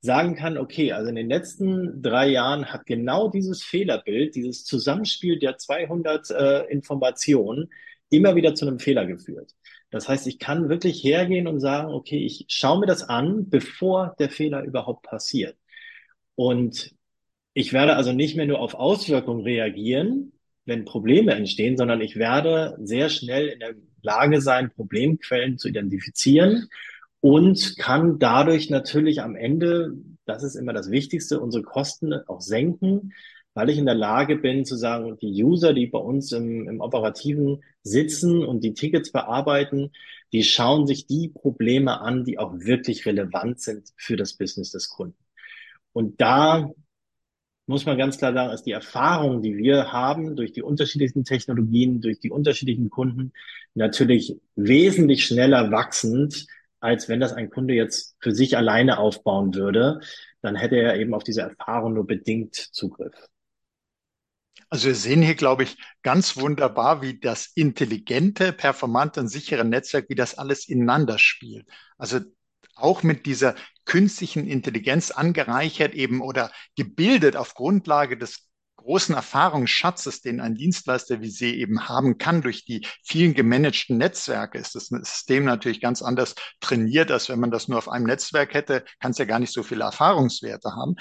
Speaker 2: sagen kann, okay, also in den letzten drei Jahren hat genau dieses Fehlerbild, dieses Zusammenspiel der 200 äh, Informationen immer wieder zu einem Fehler geführt. Das heißt, ich kann wirklich hergehen und sagen, okay, ich schaue mir das an, bevor der Fehler überhaupt passiert. Und ich werde also nicht mehr nur auf Auswirkungen reagieren, wenn Probleme entstehen, sondern ich werde sehr schnell in der Lage sein, Problemquellen zu identifizieren und kann dadurch natürlich am Ende, das ist immer das Wichtigste, unsere Kosten auch senken, weil ich in der Lage bin zu sagen, die User, die bei uns im, im Operativen sitzen und die Tickets bearbeiten, die schauen sich die Probleme an, die auch wirklich relevant sind für das Business des Kunden. Und da muss man ganz klar sagen, ist die Erfahrung, die wir haben durch die unterschiedlichen Technologien, durch die unterschiedlichen Kunden natürlich wesentlich schneller wachsend, als wenn das ein Kunde jetzt für sich alleine aufbauen würde. Dann hätte er eben auf diese Erfahrung nur bedingt Zugriff.
Speaker 1: Also wir sehen hier, glaube ich, ganz wunderbar, wie das intelligente, performante und sichere Netzwerk, wie das alles ineinander spielt. Also auch mit dieser künstlichen Intelligenz angereichert eben oder gebildet auf Grundlage des großen Erfahrungsschatzes, den ein Dienstleister wie Sie eben haben kann durch die vielen gemanagten Netzwerke, ist das System natürlich ganz anders trainiert, als wenn man das nur auf einem Netzwerk hätte, kann es ja gar nicht so viele Erfahrungswerte haben.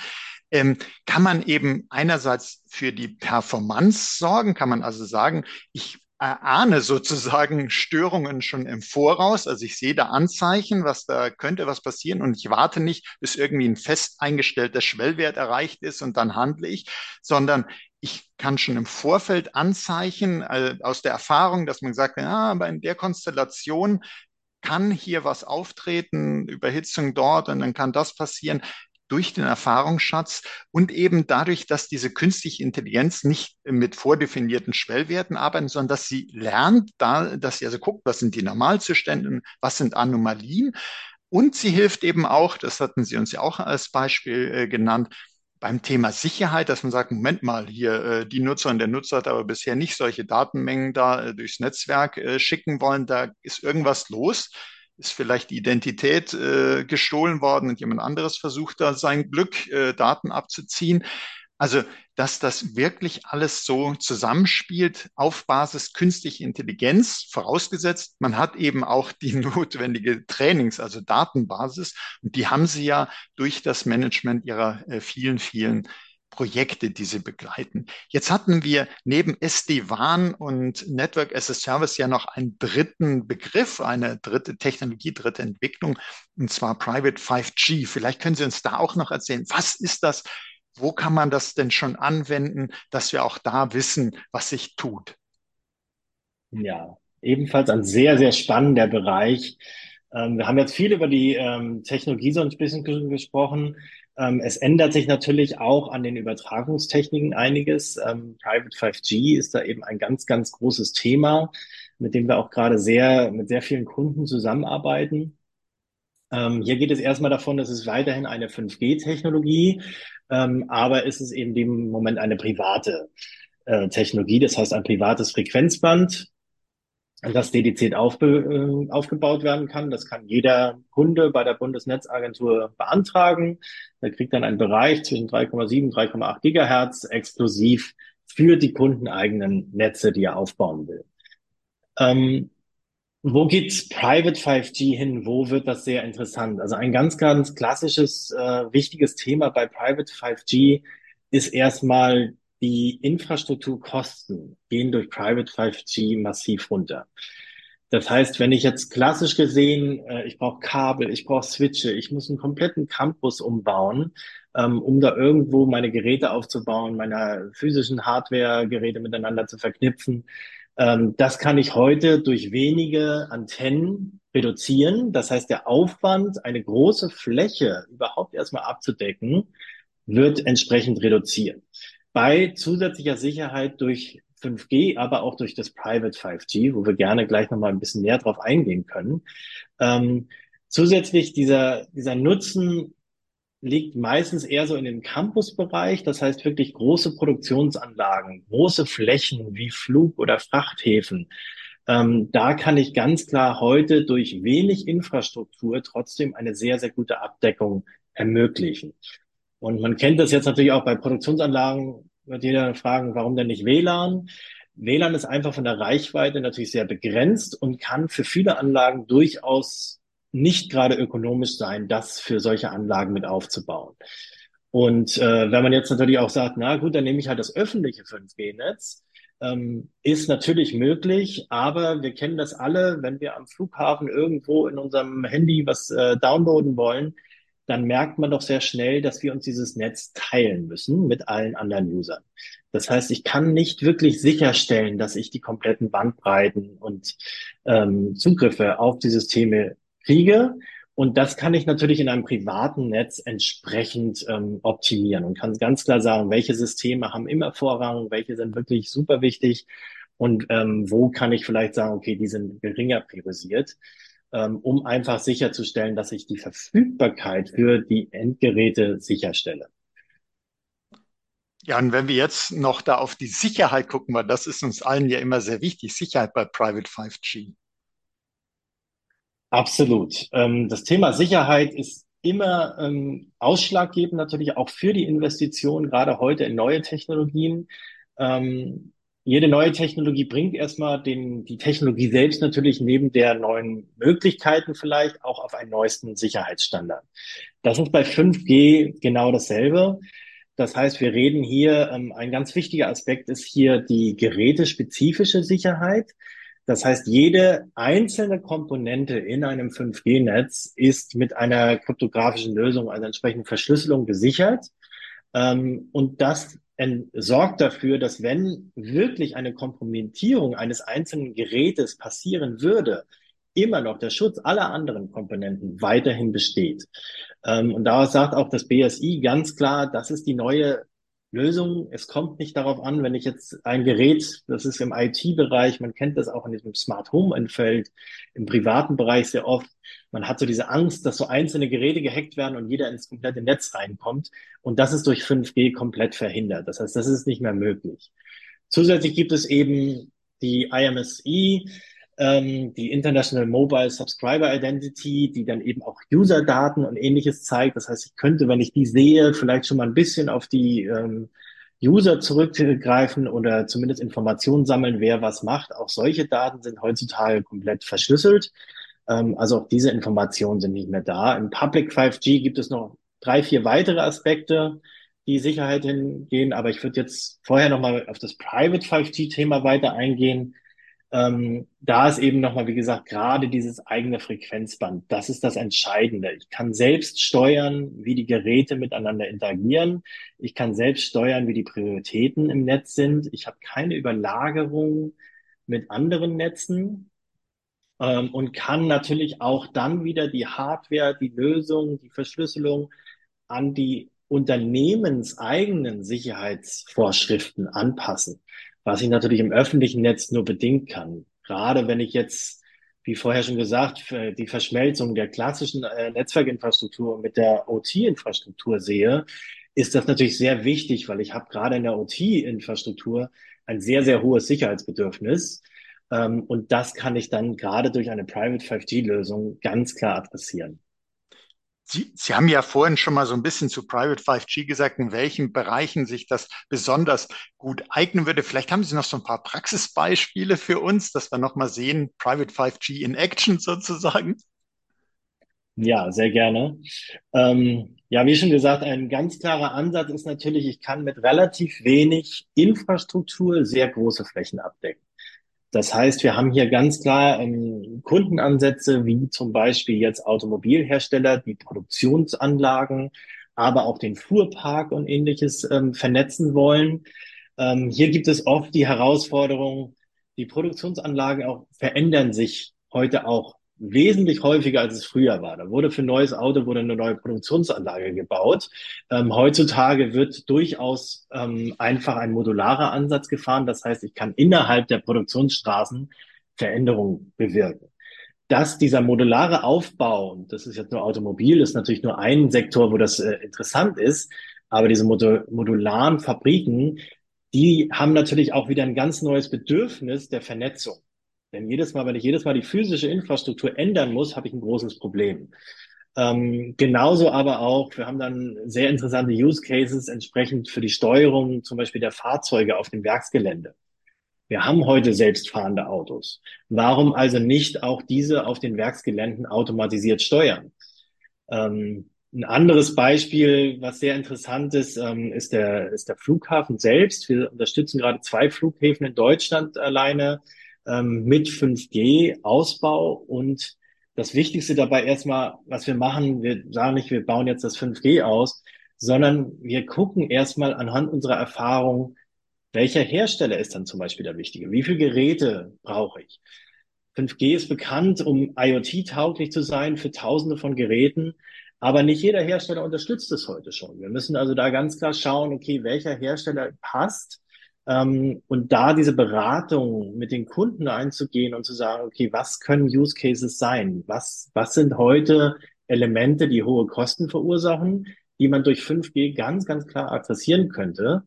Speaker 1: Ähm, kann man eben einerseits für die Performance sorgen, kann man also sagen, ich erahne sozusagen Störungen schon im Voraus. Also ich sehe da Anzeichen, was da könnte was passieren und ich warte nicht, bis irgendwie ein fest eingestellter Schwellwert erreicht ist und dann handle ich, sondern ich kann schon im Vorfeld Anzeichen äh, aus der Erfahrung, dass man sagt, ja, aber in der Konstellation kann hier was auftreten, Überhitzung dort und dann kann das passieren durch den Erfahrungsschatz und eben dadurch, dass diese künstliche Intelligenz nicht mit vordefinierten Schwellwerten arbeitet, sondern dass sie lernt, da, dass sie also guckt, was sind die Normalzustände, was sind Anomalien. Und sie hilft eben auch, das hatten Sie uns ja auch als Beispiel äh, genannt, beim Thema Sicherheit, dass man sagt, Moment mal, hier äh, die Nutzer und der Nutzer hat aber bisher nicht solche Datenmengen da äh, durchs Netzwerk äh, schicken wollen, da ist irgendwas los ist vielleicht die Identität äh, gestohlen worden und jemand anderes versucht da sein Glück, äh, Daten abzuziehen. Also, dass das wirklich alles so zusammenspielt auf Basis künstlicher Intelligenz, vorausgesetzt, man hat eben auch die [LAUGHS] notwendige Trainings, also Datenbasis. Und die haben sie ja durch das Management ihrer äh, vielen, vielen Projekte, die sie begleiten. Jetzt hatten wir neben SD-WAN und Network as a Service ja noch einen dritten Begriff, eine dritte Technologie, dritte Entwicklung, und zwar Private 5G. Vielleicht können Sie uns da auch noch erzählen, was ist das? Wo kann man das denn schon anwenden, dass wir auch da wissen, was sich tut?
Speaker 2: Ja, ebenfalls ein sehr, sehr spannender Bereich. Ähm, wir haben jetzt viel über die ähm, Technologie so ein bisschen gesprochen. Ähm, es ändert sich natürlich auch an den Übertragungstechniken einiges. Ähm, Private 5G ist da eben ein ganz, ganz großes Thema, mit dem wir auch gerade sehr, mit sehr vielen Kunden zusammenarbeiten. Ähm, hier geht es erstmal davon, dass es weiterhin eine 5G-Technologie, ähm, aber ist es eben im Moment eine private äh, Technologie, das heißt ein privates Frequenzband, das dediziert aufbe, äh, aufgebaut werden kann. Das kann jeder Kunde bei der Bundesnetzagentur beantragen. Der kriegt dann einen Bereich zwischen 3,7 und 3,8 Gigahertz exklusiv für die kundeneigenen Netze, die er aufbauen will. Ähm, wo geht Private 5G hin? Wo wird das sehr interessant? Also ein ganz, ganz klassisches, äh, wichtiges Thema bei Private 5G ist erstmal die Infrastrukturkosten gehen durch Private 5G massiv runter. Das heißt, wenn ich jetzt klassisch gesehen, äh, ich brauche Kabel, ich brauche Switche, ich muss einen kompletten Campus umbauen, ähm, um da irgendwo meine Geräte aufzubauen, meine physischen Hardware-Geräte miteinander zu verknüpfen. Ähm, das kann ich heute durch wenige Antennen reduzieren. Das heißt, der Aufwand, eine große Fläche überhaupt erstmal abzudecken, wird entsprechend reduziert. Bei zusätzlicher Sicherheit durch 5G, aber auch durch das Private 5G, wo wir gerne gleich nochmal ein bisschen näher drauf eingehen können. Ähm, zusätzlich dieser, dieser Nutzen liegt meistens eher so in dem Campusbereich, das heißt wirklich große Produktionsanlagen, große Flächen wie Flug- oder Frachthäfen. Ähm, da kann ich ganz klar heute durch wenig Infrastruktur trotzdem eine sehr, sehr gute Abdeckung ermöglichen. Und man kennt das jetzt natürlich auch bei Produktionsanlagen, wird jeder fragen, warum denn nicht WLAN? WLAN ist einfach von der Reichweite natürlich sehr begrenzt und kann für viele Anlagen durchaus nicht gerade ökonomisch sein, das für solche Anlagen mit aufzubauen. Und äh, wenn man jetzt natürlich auch sagt, na gut, dann nehme ich halt das öffentliche 5G-Netz, ähm, ist natürlich möglich, aber wir kennen das alle, wenn wir am Flughafen irgendwo in unserem Handy was äh, downloaden wollen, dann merkt man doch sehr schnell, dass wir uns dieses Netz teilen müssen mit allen anderen Usern. Das heißt, ich kann nicht wirklich sicherstellen, dass ich die kompletten Bandbreiten und ähm, Zugriffe auf die Systeme kriege. Und das kann ich natürlich in einem privaten Netz entsprechend ähm, optimieren und kann ganz klar sagen, welche Systeme haben immer Vorrang, welche sind wirklich super wichtig und ähm, wo kann ich vielleicht sagen, okay, die sind geringer priorisiert, ähm, um einfach sicherzustellen, dass ich die Verfügbarkeit für die Endgeräte sicherstelle.
Speaker 1: Ja, und wenn wir jetzt noch da auf die Sicherheit gucken, weil das ist uns allen ja immer sehr wichtig, Sicherheit bei Private 5G.
Speaker 2: Absolut. Ähm, das Thema Sicherheit ist immer ähm, ausschlaggebend natürlich auch für die Investition, gerade heute in neue Technologien. Ähm, jede neue Technologie bringt erstmal den, die Technologie selbst natürlich neben der neuen Möglichkeiten vielleicht auch auf einen neuesten Sicherheitsstandard. Das ist bei 5G genau dasselbe. Das heißt, wir reden hier, ähm, ein ganz wichtiger Aspekt ist hier die gerätespezifische Sicherheit. Das heißt, jede einzelne Komponente in einem 5G-Netz ist mit einer kryptografischen Lösung, einer entsprechenden Verschlüsselung gesichert. Ähm, und das sorgt dafür, dass wenn wirklich eine Kompromittierung eines einzelnen Gerätes passieren würde, immer noch der Schutz aller anderen Komponenten weiterhin besteht. Ähm, und daraus sagt auch das BSI ganz klar, das ist die neue Lösung. Es kommt nicht darauf an, wenn ich jetzt ein Gerät, das ist im IT-Bereich, man kennt das auch in diesem Smart Home-Umfeld, im privaten Bereich sehr oft. Man hat so diese Angst, dass so einzelne Geräte gehackt werden und jeder ins komplette Netz reinkommt. Und das ist durch 5G komplett verhindert. Das heißt, das ist nicht mehr möglich. Zusätzlich gibt es eben die IMSI, ähm, die International Mobile Subscriber Identity, die dann eben auch User-Daten und ähnliches zeigt. Das heißt, ich könnte, wenn ich die sehe, vielleicht schon mal ein bisschen auf die ähm, User zurückgreifen oder zumindest Informationen sammeln, wer was macht. Auch solche Daten sind heutzutage komplett verschlüsselt. Ähm, also auch diese Informationen sind nicht mehr da. Im Public 5G gibt es noch drei, vier weitere Aspekte, die Sicherheit hingehen. Aber ich würde jetzt vorher nochmal auf das Private 5G-Thema weiter eingehen ähm, da ist eben nochmal, wie gesagt, gerade dieses eigene Frequenzband. Das ist das Entscheidende. Ich kann selbst steuern, wie die Geräte miteinander interagieren. Ich kann selbst steuern, wie die Prioritäten im Netz sind. Ich habe keine Überlagerung mit anderen Netzen ähm, und kann natürlich auch dann wieder die Hardware, die Lösung, die Verschlüsselung an die unternehmenseigenen Sicherheitsvorschriften anpassen was ich natürlich im öffentlichen Netz nur bedingt kann. Gerade wenn ich jetzt, wie vorher schon gesagt, die Verschmelzung der klassischen äh, Netzwerkinfrastruktur mit der OT-Infrastruktur sehe, ist das natürlich sehr wichtig, weil ich habe gerade in der OT-Infrastruktur ein sehr, sehr hohes Sicherheitsbedürfnis. Ähm, und das kann ich dann gerade durch eine Private 5G-Lösung ganz klar adressieren.
Speaker 1: Sie, Sie haben ja vorhin schon mal so ein bisschen zu Private 5G gesagt, in welchen Bereichen sich das besonders gut eignen würde. Vielleicht haben Sie noch so ein paar Praxisbeispiele für uns, dass wir noch mal sehen, Private 5G in Action [LAUGHS] sozusagen.
Speaker 2: Ja, sehr gerne. Ähm, ja, wie schon gesagt, ein ganz klarer Ansatz ist natürlich, ich kann mit relativ wenig Infrastruktur sehr große Flächen abdecken. Das heißt, wir haben hier ganz klar ähm, Kundenansätze, wie zum Beispiel jetzt Automobilhersteller, die Produktionsanlagen aber auch den Fuhrpark und ähnliches ähm, vernetzen wollen. Ähm, hier gibt es oft die Herausforderung, die Produktionsanlagen auch verändern sich heute auch wesentlich häufiger, als es früher war. Da wurde für ein neues Auto wurde eine neue Produktionsanlage gebaut. Ähm, heutzutage wird durchaus ähm, einfach ein modularer Ansatz gefahren. Das heißt, ich kann innerhalb der Produktionsstraßen Veränderungen bewirken. Dass dieser modulare Aufbau, und das ist jetzt nur Automobil, ist natürlich nur ein Sektor, wo das äh, interessant ist, aber diese modularen Fabriken, die haben natürlich auch wieder ein ganz neues Bedürfnis der Vernetzung. Denn jedes Mal, wenn ich jedes Mal die physische Infrastruktur ändern muss, habe ich ein großes Problem. Ähm, genauso aber auch, wir haben dann sehr interessante Use Cases entsprechend für die Steuerung zum Beispiel der Fahrzeuge auf dem Werksgelände. Wir haben heute selbstfahrende Autos. Warum also nicht auch diese auf den Werksgeländen automatisiert steuern? Ähm, ein anderes Beispiel, was sehr interessant ist, ähm, ist, der, ist der Flughafen selbst. Wir unterstützen gerade zwei Flughäfen in Deutschland alleine ähm, mit 5G-Ausbau. Und das Wichtigste dabei erstmal, was wir machen, wir sagen nicht, wir bauen jetzt das 5G aus, sondern wir gucken erstmal anhand unserer Erfahrung, welcher Hersteller ist dann zum Beispiel der wichtige? Wie viele Geräte brauche ich? 5G ist bekannt, um IoT-tauglich zu sein für Tausende von Geräten. Aber nicht jeder Hersteller unterstützt es heute schon. Wir müssen also da ganz klar schauen, okay, welcher Hersteller passt ähm, und da diese Beratung mit den Kunden einzugehen und zu sagen, okay, was können Use Cases sein? Was, was sind heute Elemente, die hohe Kosten verursachen, die man durch 5G ganz, ganz klar adressieren könnte?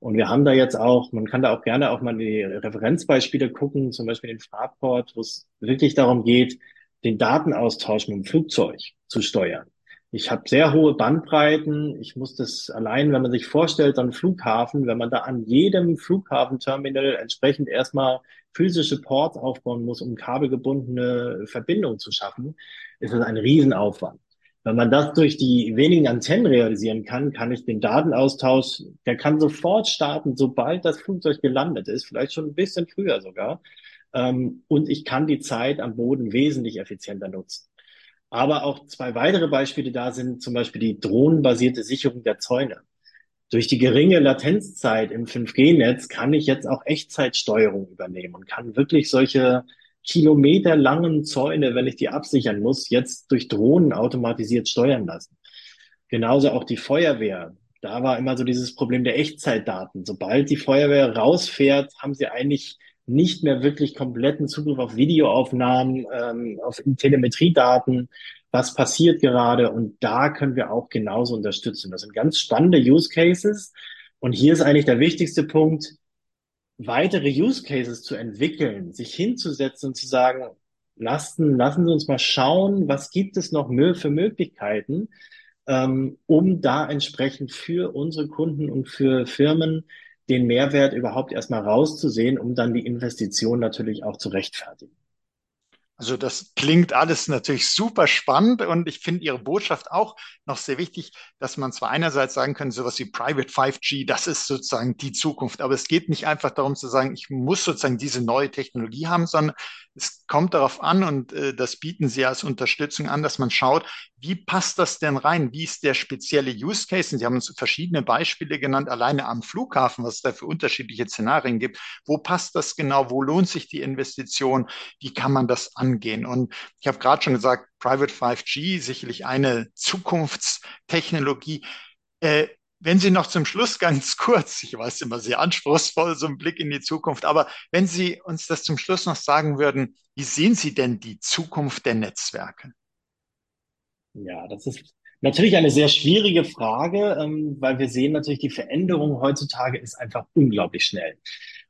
Speaker 2: Und wir haben da jetzt auch, man kann da auch gerne auch mal die Referenzbeispiele gucken, zum Beispiel den Fraport, wo es wirklich darum geht, den Datenaustausch mit dem Flugzeug zu steuern. Ich habe sehr hohe Bandbreiten. Ich muss das allein, wenn man sich vorstellt, an Flughafen, wenn man da an jedem Flughafenterminal entsprechend erstmal physische Ports aufbauen muss, um kabelgebundene Verbindungen zu schaffen, ist das ein Riesenaufwand. Wenn man das durch die wenigen Antennen realisieren kann, kann ich den Datenaustausch, der kann sofort starten, sobald das Flugzeug gelandet ist, vielleicht schon ein bisschen früher sogar. Ähm, und ich kann die Zeit am Boden wesentlich effizienter nutzen. Aber auch zwei weitere Beispiele da sind zum Beispiel die drohnenbasierte Sicherung der Zäune. Durch die geringe Latenzzeit im 5G-Netz kann ich jetzt auch Echtzeitsteuerung übernehmen und kann wirklich solche kilometerlangen Zäune, wenn ich die absichern muss, jetzt durch Drohnen automatisiert steuern lassen. Genauso auch die Feuerwehr. Da war immer so dieses Problem der Echtzeitdaten. Sobald die Feuerwehr rausfährt, haben sie eigentlich nicht mehr wirklich kompletten Zugriff auf Videoaufnahmen, ähm, auf Telemetriedaten, was passiert gerade. Und da können wir auch genauso unterstützen. Das sind ganz spannende Use Cases. Und hier ist eigentlich der wichtigste Punkt, weitere Use Cases zu entwickeln, sich hinzusetzen und zu sagen, lassen, lassen Sie uns mal schauen, was gibt es noch für Möglichkeiten, ähm, um da entsprechend für unsere Kunden und für Firmen den Mehrwert überhaupt erstmal rauszusehen, um dann die Investition natürlich auch zu rechtfertigen.
Speaker 1: Also das klingt alles natürlich super spannend und ich finde Ihre Botschaft auch noch sehr wichtig, dass man zwar einerseits sagen könnte, sowas wie Private 5G, das ist sozusagen die Zukunft, aber es geht nicht einfach darum zu sagen, ich muss sozusagen diese neue Technologie haben, sondern es kommt darauf an und äh, das bieten Sie als Unterstützung an, dass man schaut, wie passt das denn rein? Wie ist der spezielle Use Case? Und Sie haben uns verschiedene Beispiele genannt, alleine am Flughafen, was es da für unterschiedliche Szenarien gibt. Wo passt das genau? Wo lohnt sich die Investition? Wie kann man das angehen? Und ich habe gerade schon gesagt, Private 5G, sicherlich eine Zukunftstechnologie. Äh, wenn Sie noch zum Schluss [LAUGHS] ganz kurz, ich weiß immer sehr anspruchsvoll, so ein Blick in die Zukunft, aber wenn Sie uns das zum Schluss noch sagen würden, wie sehen Sie denn die Zukunft der Netzwerke?
Speaker 2: Ja, das ist natürlich eine sehr schwierige Frage, ähm, weil wir sehen natürlich, die Veränderung heutzutage ist einfach unglaublich schnell.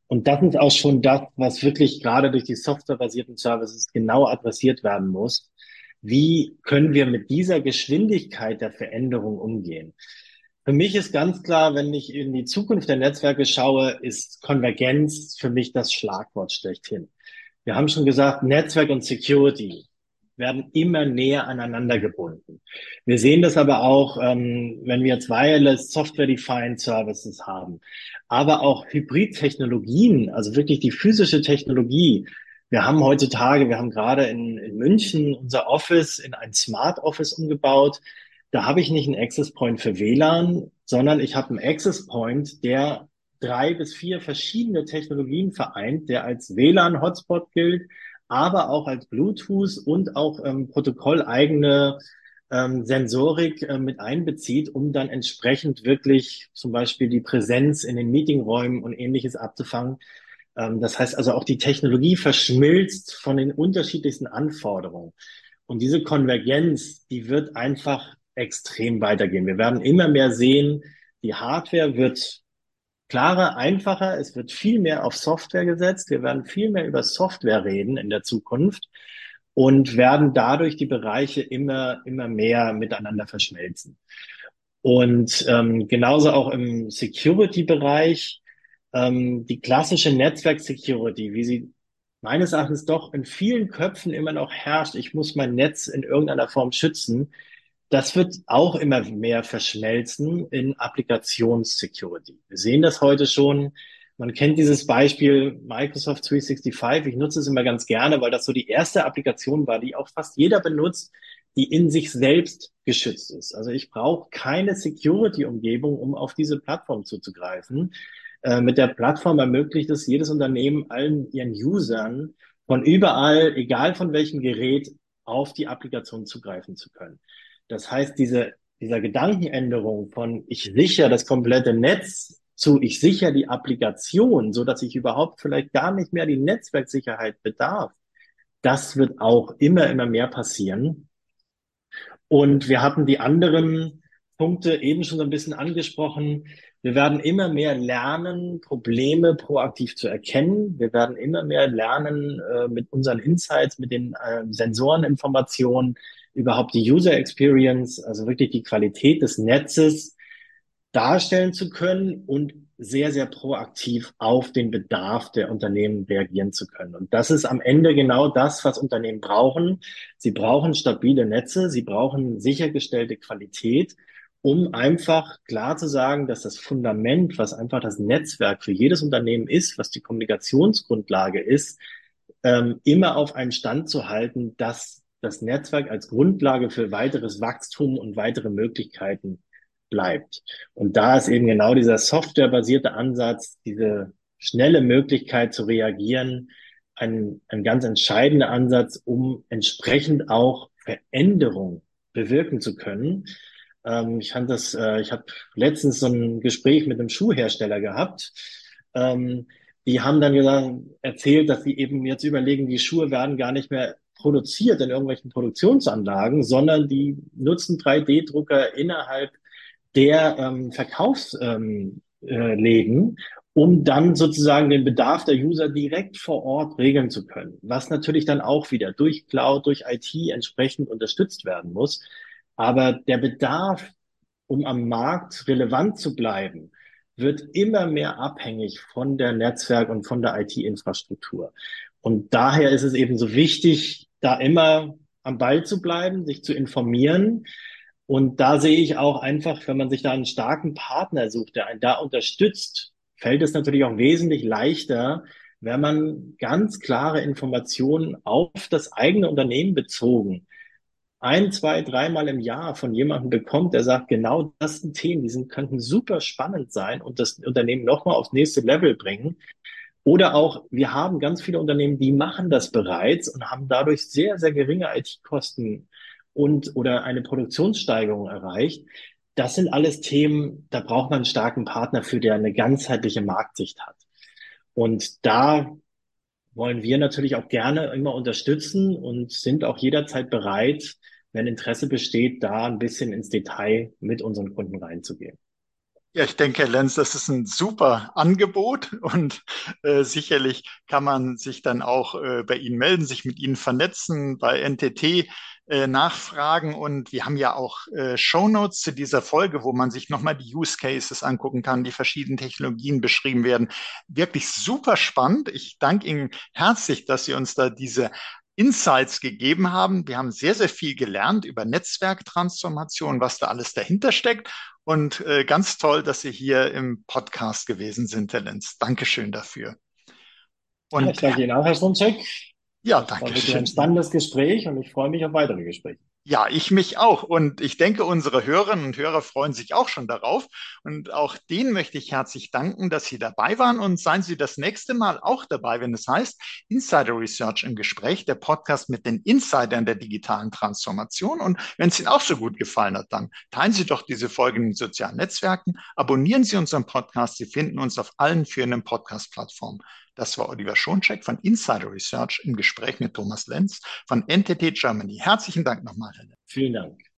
Speaker 2: Und das ist auch schon das, was wirklich gerade durch die softwarebasierten Services genau adressiert werden muss. Wie können wir mit dieser Geschwindigkeit der Veränderung umgehen? Für mich ist ganz klar, wenn ich in die Zukunft der Netzwerke schaue, ist Konvergenz für mich das Schlagwort schlechthin. Wir haben schon gesagt, Netzwerk und Security werden immer näher aneinander gebunden. Wir sehen das aber auch, ähm, wenn wir jetzt Wireless Software-Defined Services haben, aber auch Hybrid-Technologien, also wirklich die physische Technologie. Wir haben heutzutage, wir haben gerade in, in München unser Office in ein Smart Office umgebaut. Da habe ich nicht einen Access Point für WLAN, sondern ich habe einen Access Point, der drei bis vier verschiedene Technologien vereint, der als WLAN-Hotspot gilt, aber auch als Bluetooth und auch ähm, protokolleigene ähm, Sensorik äh, mit einbezieht, um dann entsprechend wirklich zum Beispiel die Präsenz in den Meetingräumen und ähnliches abzufangen. Ähm, das heißt also auch die Technologie verschmilzt von den unterschiedlichsten Anforderungen. Und diese Konvergenz, die wird einfach extrem weitergehen. Wir werden immer mehr sehen, die Hardware wird klarer, einfacher, es wird viel mehr auf Software gesetzt. Wir werden viel mehr über Software reden in der Zukunft und werden dadurch die Bereiche immer, immer mehr miteinander verschmelzen. Und ähm, genauso auch im Security-Bereich, ähm, die klassische Netzwerk-Security, wie sie meines Erachtens doch in vielen Köpfen immer noch herrscht, ich muss mein Netz in irgendeiner Form schützen, das wird auch immer mehr verschmelzen in Applikations-Security. Wir sehen das heute schon. Man kennt dieses Beispiel Microsoft 365. Ich nutze es immer ganz gerne, weil das so die erste Applikation war, die auch fast jeder benutzt, die in sich selbst geschützt ist. Also ich brauche keine Security-Umgebung, um auf diese Plattform zuzugreifen. Äh, mit der Plattform ermöglicht es jedes Unternehmen allen ihren Usern von überall, egal von welchem Gerät, auf die Applikation zugreifen zu können. Das heißt, diese, dieser Gedankenänderung von ich sichere das komplette Netz zu ich sichere die Applikation, so dass ich überhaupt vielleicht gar nicht mehr die Netzwerksicherheit bedarf, das wird auch immer, immer mehr passieren. Und wir hatten die anderen Punkte eben schon so ein bisschen angesprochen. Wir werden immer mehr lernen, Probleme proaktiv zu erkennen. Wir werden immer mehr lernen, äh, mit unseren Insights, mit den äh, Sensoreninformationen, überhaupt die User Experience, also wirklich die Qualität des Netzes darstellen zu können und sehr, sehr proaktiv auf den Bedarf der Unternehmen reagieren zu können. Und das ist am Ende genau das, was Unternehmen brauchen. Sie brauchen stabile Netze, sie brauchen sichergestellte Qualität, um einfach klar zu sagen, dass das Fundament, was einfach das Netzwerk für jedes Unternehmen ist, was die Kommunikationsgrundlage ist, ähm, immer auf einem Stand zu halten, dass das Netzwerk als Grundlage für weiteres Wachstum und weitere Möglichkeiten bleibt. Und da ist eben genau dieser softwarebasierte Ansatz, diese schnelle Möglichkeit zu reagieren, ein, ein ganz entscheidender Ansatz, um entsprechend auch Veränderung bewirken zu können. Ähm, ich fand das, äh, ich habe letztens so ein Gespräch mit einem Schuhhersteller gehabt. Ähm, die haben dann gesagt, erzählt, dass sie eben jetzt überlegen, die Schuhe werden gar nicht mehr produziert in irgendwelchen Produktionsanlagen, sondern die nutzen 3D-Drucker innerhalb der ähm, Verkaufsläden, ähm, äh, um dann sozusagen den Bedarf der User direkt vor Ort regeln zu können, was natürlich dann auch wieder durch Cloud, durch IT entsprechend unterstützt werden muss. Aber der Bedarf, um am Markt relevant zu bleiben, wird immer mehr abhängig von der Netzwerk- und von der IT-Infrastruktur. Und daher ist es eben so wichtig, da immer am Ball zu bleiben, sich zu informieren. Und da sehe ich auch einfach, wenn man sich da einen starken Partner sucht, der einen da unterstützt, fällt es natürlich auch wesentlich leichter, wenn man ganz klare Informationen auf das eigene Unternehmen bezogen ein, zwei, dreimal im Jahr von jemandem bekommt, der sagt, genau das sind Themen, die sind, könnten super spannend sein und das Unternehmen nochmal aufs nächste Level bringen. Oder auch, wir haben ganz viele Unternehmen, die machen das bereits und haben dadurch sehr, sehr geringe IT-Kosten und oder eine Produktionssteigerung erreicht. Das sind alles Themen, da braucht man einen starken Partner für, der eine ganzheitliche Marktsicht hat. Und da wollen wir natürlich auch gerne immer unterstützen und sind auch jederzeit bereit, wenn Interesse besteht, da ein bisschen ins Detail mit unseren Kunden reinzugehen.
Speaker 1: Ja, ich denke, Lenz, das ist ein super Angebot und äh, sicherlich kann man sich dann auch äh, bei Ihnen melden, sich mit Ihnen vernetzen, bei NTT äh, nachfragen und wir haben ja auch äh, Show Notes zu dieser Folge, wo man sich nochmal die Use Cases angucken kann, die verschiedenen Technologien beschrieben werden. Wirklich super spannend. Ich danke Ihnen herzlich, dass Sie uns da diese Insights gegeben haben. Wir haben sehr, sehr viel gelernt über Netzwerktransformation, was da alles dahinter steckt. Und äh, ganz toll, dass Sie hier im Podcast gewesen sind, Herr Lenz. Dankeschön dafür.
Speaker 2: Und, ja, ich danke Ihnen auch, Herr Strunzek. Ja, danke schön. War wirklich ein spannendes Gespräch und ich freue mich auf weitere Gespräche.
Speaker 1: Ja, ich mich auch. Und ich denke, unsere Hörerinnen und Hörer freuen sich auch schon darauf. Und auch denen möchte ich herzlich danken, dass Sie dabei waren. Und seien Sie das nächste Mal auch dabei, wenn es heißt Insider Research im Gespräch, der Podcast mit den Insidern der digitalen Transformation. Und wenn es Ihnen auch so gut gefallen hat, dann teilen Sie doch diese Folge in sozialen Netzwerken, abonnieren Sie unseren Podcast. Sie finden uns auf allen führenden Podcast-Plattformen. Das war Oliver Schoncheck von Insider Research im Gespräch mit Thomas Lenz von NTT Germany. Herzlichen Dank nochmal.
Speaker 2: Vielen Dank.